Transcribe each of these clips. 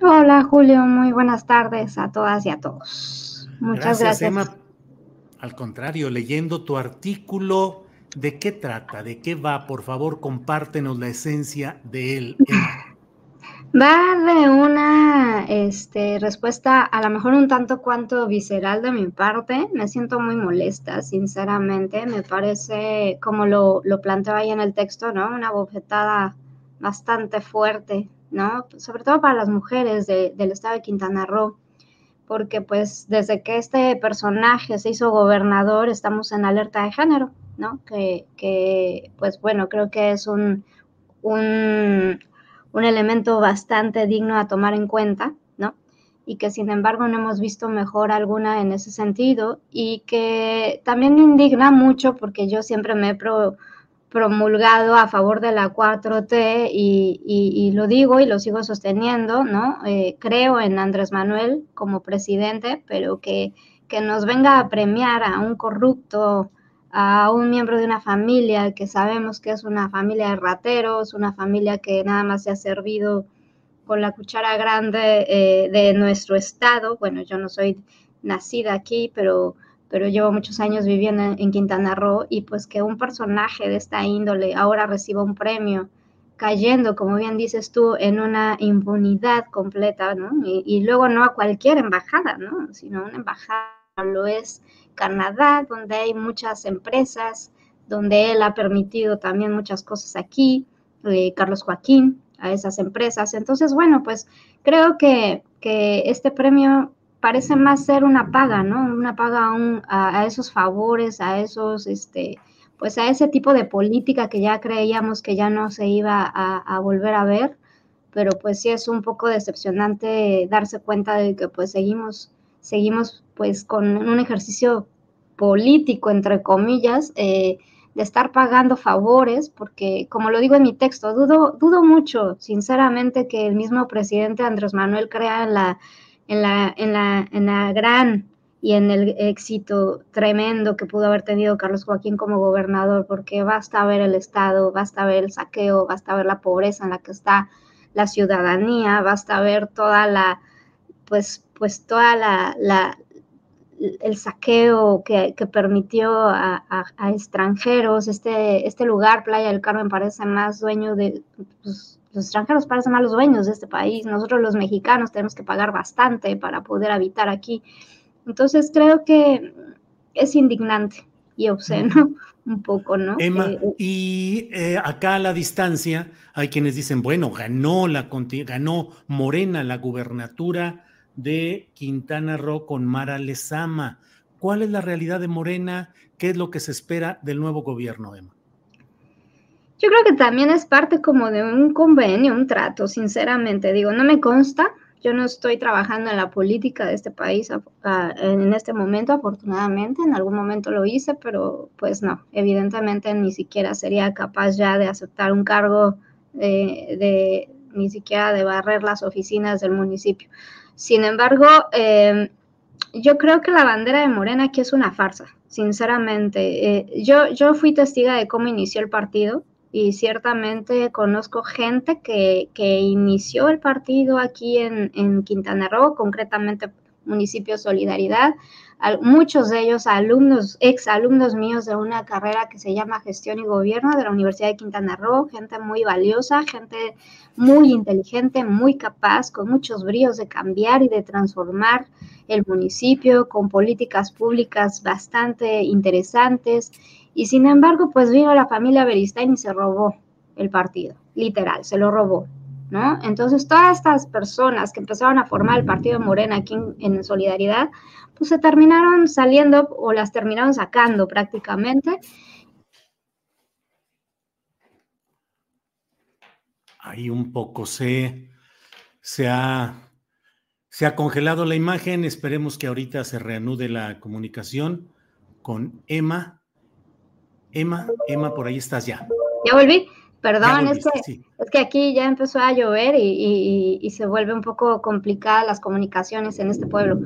Hola Julio, muy buenas tardes a todas y a todos. Muchas gracias. Emma. Al contrario, leyendo tu artículo, ¿de qué trata? ¿De qué va? Por favor, compártenos la esencia de él. Emma. Va de una este, respuesta a lo mejor un tanto cuanto visceral de mi parte. Me siento muy molesta, sinceramente. Me parece, como lo, lo planteo ahí en el texto, ¿no? Una bofetada bastante fuerte ¿no? Sobre todo para las mujeres del estado de Quintana Roo, porque pues desde que este personaje se hizo gobernador estamos en alerta de género, ¿no? Que, pues bueno, creo que es un, un, un elemento bastante digno a tomar en cuenta, ¿no? y que sin embargo no hemos visto mejor alguna en ese sentido y que también me indigna mucho porque yo siempre me he promulgado a favor de la 4T y, lo digo y lo sigo sosteniendo, ¿no? Eh, creo en Andrés Manuel como presidente, pero que, que nos venga a premiar a un corrupto, a un miembro de una familia que sabemos que es una familia de rateros, una familia que nada más se ha servido con la cuchara grande eh, de nuestro estado. Bueno, yo no soy nacida aquí, pero pero llevo muchos años viviendo en, Quintana Roo y pues que un personaje de esta índole ahora reciba un premio cayendo, como bien dices tú, en una impunidad completa, ¿no? Y, luego no a cualquier embajada, ¿no? Sino una embajada, lo es Canadá, donde hay muchas empresas, donde él ha permitido también muchas cosas aquí, eh, Carlos Joaquín, a esas empresas. Entonces, bueno, pues creo que, que este premio parece más ser una paga, ¿no? Una paga a, esos favores, a esos, este, pues a ese tipo de política que ya creíamos que ya no se iba a, volver a ver, pero pues sí es un poco decepcionante darse cuenta de que pues seguimos, seguimos pues con un ejercicio político, entre comillas, eh, de estar pagando favores, porque como lo digo en mi texto, dudo, dudo mucho, sinceramente, que el mismo presidente Andrés Manuel crea en la en la, en la, en la gran y en el éxito tremendo que pudo haber tenido Carlos Joaquín como gobernador, porque basta ver el Estado, basta ver el saqueo, basta ver la pobreza en la que está la ciudadanía, basta ver toda la, pues, pues toda la, la el saqueo que, que permitió a, a, extranjeros. Este, este lugar, Playa del Carmen, parece más dueño de, pues, los extranjeros parecen malos dueños de este país, nosotros los mexicanos tenemos que pagar bastante para poder habitar aquí. Entonces creo que es indignante y obsceno un poco, ¿no? Emma, eh, y eh, acá a la distancia hay quienes dicen, bueno, ganó, la, ganó Morena la gubernatura de Quintana Roo con Mara Lezama. ¿Cuál es la realidad de Morena? ¿Qué es lo que se espera del nuevo gobierno, Emma? Yo creo que también es parte como de un convenio, un trato, sinceramente. Digo, no me consta, yo no estoy trabajando en la política de este país en este momento, afortunadamente. En algún momento lo hice, pero pues no, evidentemente ni siquiera sería capaz ya de aceptar un cargo de, ni siquiera de barrer las oficinas del municipio. Sin embargo, em, yo creo que la bandera de Morena aquí es una farsa, sinceramente. Eh, yo, yo fui testiga de cómo inició el partido y ciertamente conozco gente que, que inició el partido aquí en, en, Quintana Roo, concretamente municipio Solidaridad, muchos de ellos alumnos, ex alumnos míos de una carrera que se llama Gestión y Gobierno de la Universidad de Quintana Roo, gente muy valiosa, gente muy inteligente, muy capaz, con muchos bríos de cambiar y de transformar el municipio, con políticas públicas bastante interesantes. Y sin embargo, pues vino la familia Beristain y se robó el partido, literal, se lo robó. ¿No? Entonces, todas estas personas que empezaron a formar el partido Morena aquí en, en Solidaridad, pues se terminaron saliendo o las terminaron sacando prácticamente. Ahí un poco se, se, ha, se ha congelado la imagen. Esperemos que ahorita se reanude la comunicación con Emma. Emma, Emma, por ahí estás ya. Ya volví. Perdón, es, que, es que aquí ya empezó a llover y, y, se vuelve un poco complicada las comunicaciones en este pueblo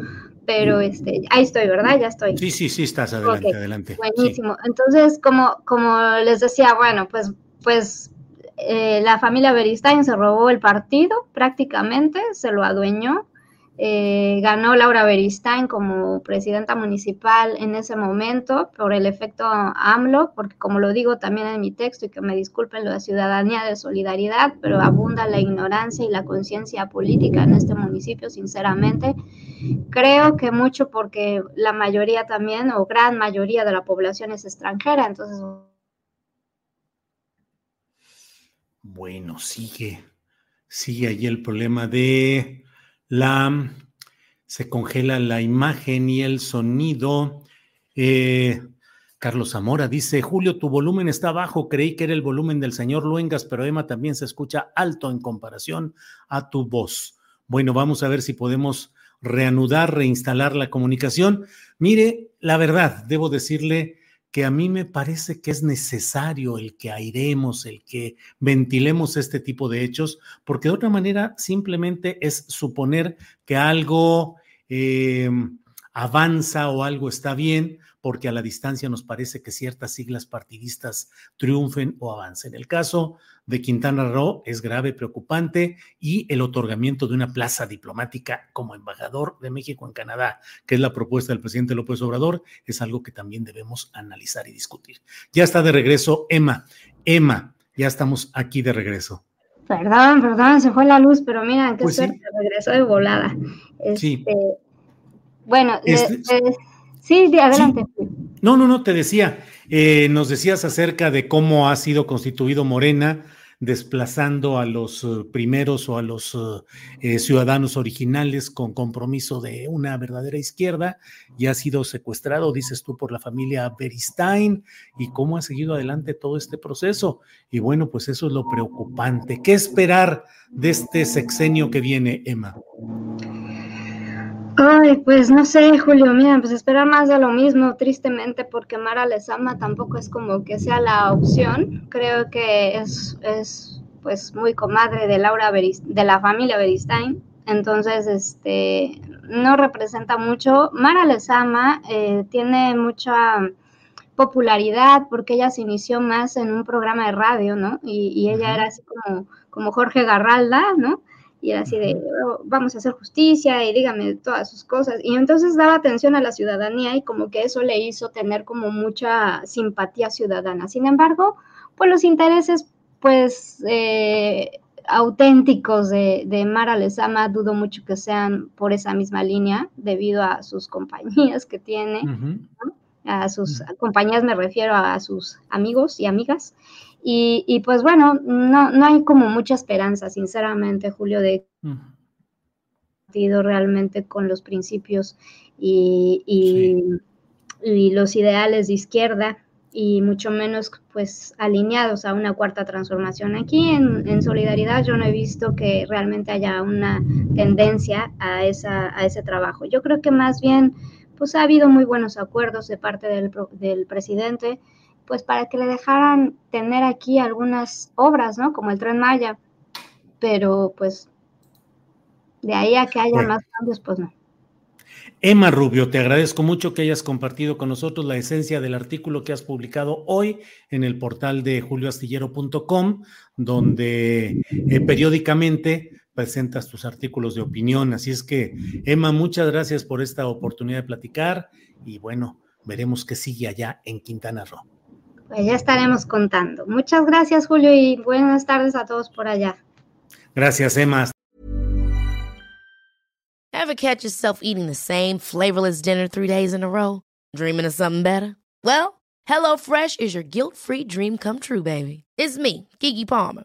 pero este, ahí estoy, ¿verdad? Ya estoy. Sí, sí, sí, estás adelante, adelante. Buenísimo. Entonces, como, como les decía, bueno, pues, pues eh, la familia Beristain se robó el partido prácticamente, se lo adueñó eh, ganó Laura Beristain como presidenta municipal en ese momento por el efecto AMLO, porque como lo digo también en mi texto y que me disculpen la ciudadanía de solidaridad, pero abunda la ignorancia y la conciencia política en este municipio, sinceramente. Creo que mucho porque la mayoría también, o gran mayoría de la población es extranjera, entonces... Bueno, sigue, sigue allí el problema de la, se congela la imagen y el sonido. Eh, Carlos Zamora dice, Julio, tu volumen está bajo, creí que era el volumen del señor Luengas, pero Emma también se escucha alto en comparación a tu voz. Bueno, vamos a ver si podemos reanudar, reinstalar la comunicación. Mire, la verdad, debo decirle que a mí me parece que es necesario el que airemos, el que ventilemos este tipo de hechos, porque de otra manera simplemente es suponer que algo eh, avanza o algo está bien, porque a la distancia nos parece que ciertas siglas partidistas triunfen o avancen. El caso de Quintana Roo es grave, preocupante, y el otorgamiento de una plaza diplomática como embajador de México en Canadá, que es la propuesta del presidente López Obrador, es algo que también debemos analizar y discutir. Ya está de regreso Emma. Emma, ya estamos aquí de regreso. Perdón, perdón, se fue la luz, pero mira, qué pues suerte, regresó de volada. sí. Este, bueno, este, Sí, adelante. No, no, no, te decía, eh, nos decías acerca de cómo ha sido constituido Morena, desplazando a los eh, primeros o a los eh, ciudadanos originales con compromiso de una verdadera izquierda, y ha sido secuestrado, dices tú, por la familia Beristain, y cómo ha seguido adelante todo este proceso. Y bueno, pues eso es lo preocupante. ¿Qué esperar de este sexenio que viene, Emma? Ay, pues no sé, Julio, mira, pues esperar más de lo mismo, tristemente, porque Mara Lezama tampoco es como que sea la opción. Creo que es, es pues muy comadre de Laura de la familia Beristain. Entonces, este, no representa mucho. Mara Lezama eh, tiene mucha popularidad porque ella se inició más en un programa de radio, ¿no? Y, y ella era así como, como Jorge Garralda, ¿no? Y era así de, oh, vamos a hacer justicia y dígame todas sus cosas. Y entonces daba atención a la ciudadanía y como que eso le hizo tener como mucha simpatía ciudadana. Sin embargo, pues los intereses, pues, eh, auténticos de, de, Mara Lezama, dudo mucho que sean por esa misma línea, debido a sus compañías que tiene, a sus compañías me refiero a sus amigos y amigas, y, pues bueno, no, no hay como mucha esperanza, sinceramente, Julio, de realmente con los principios y, y, los ideales de izquierda y mucho menos pues alineados a una cuarta transformación. Aquí en, en, Solidaridad yo no he visto que realmente haya una tendencia a, esa, a ese trabajo. Yo creo que más bien pues ha habido muy buenos acuerdos de parte del, del presidente pues para que le dejaran tener aquí algunas obras, ¿no? Como el tren Maya, pero pues de ahí a que haya más cambios, pues no. Emma Rubio, te agradezco mucho que hayas compartido con nosotros la esencia del artículo que has publicado hoy en el portal de julioastillero.com, donde eh, periódicamente presentas tus artículos de opinión. Así es que, Emma, muchas gracias por esta oportunidad de platicar y bueno, veremos qué sigue allá en Quintana Roo. Pues ya estaremos contando. Muchas gracias, Julio, y buenas tardes a todos por allá. Gracias, Emma. Ever catch yourself eating the same flavorless dinner three days in a row? Dreaming of something better? Well, HelloFresh is your guilt-free dream come true, baby. It's me, Kiki Palmer.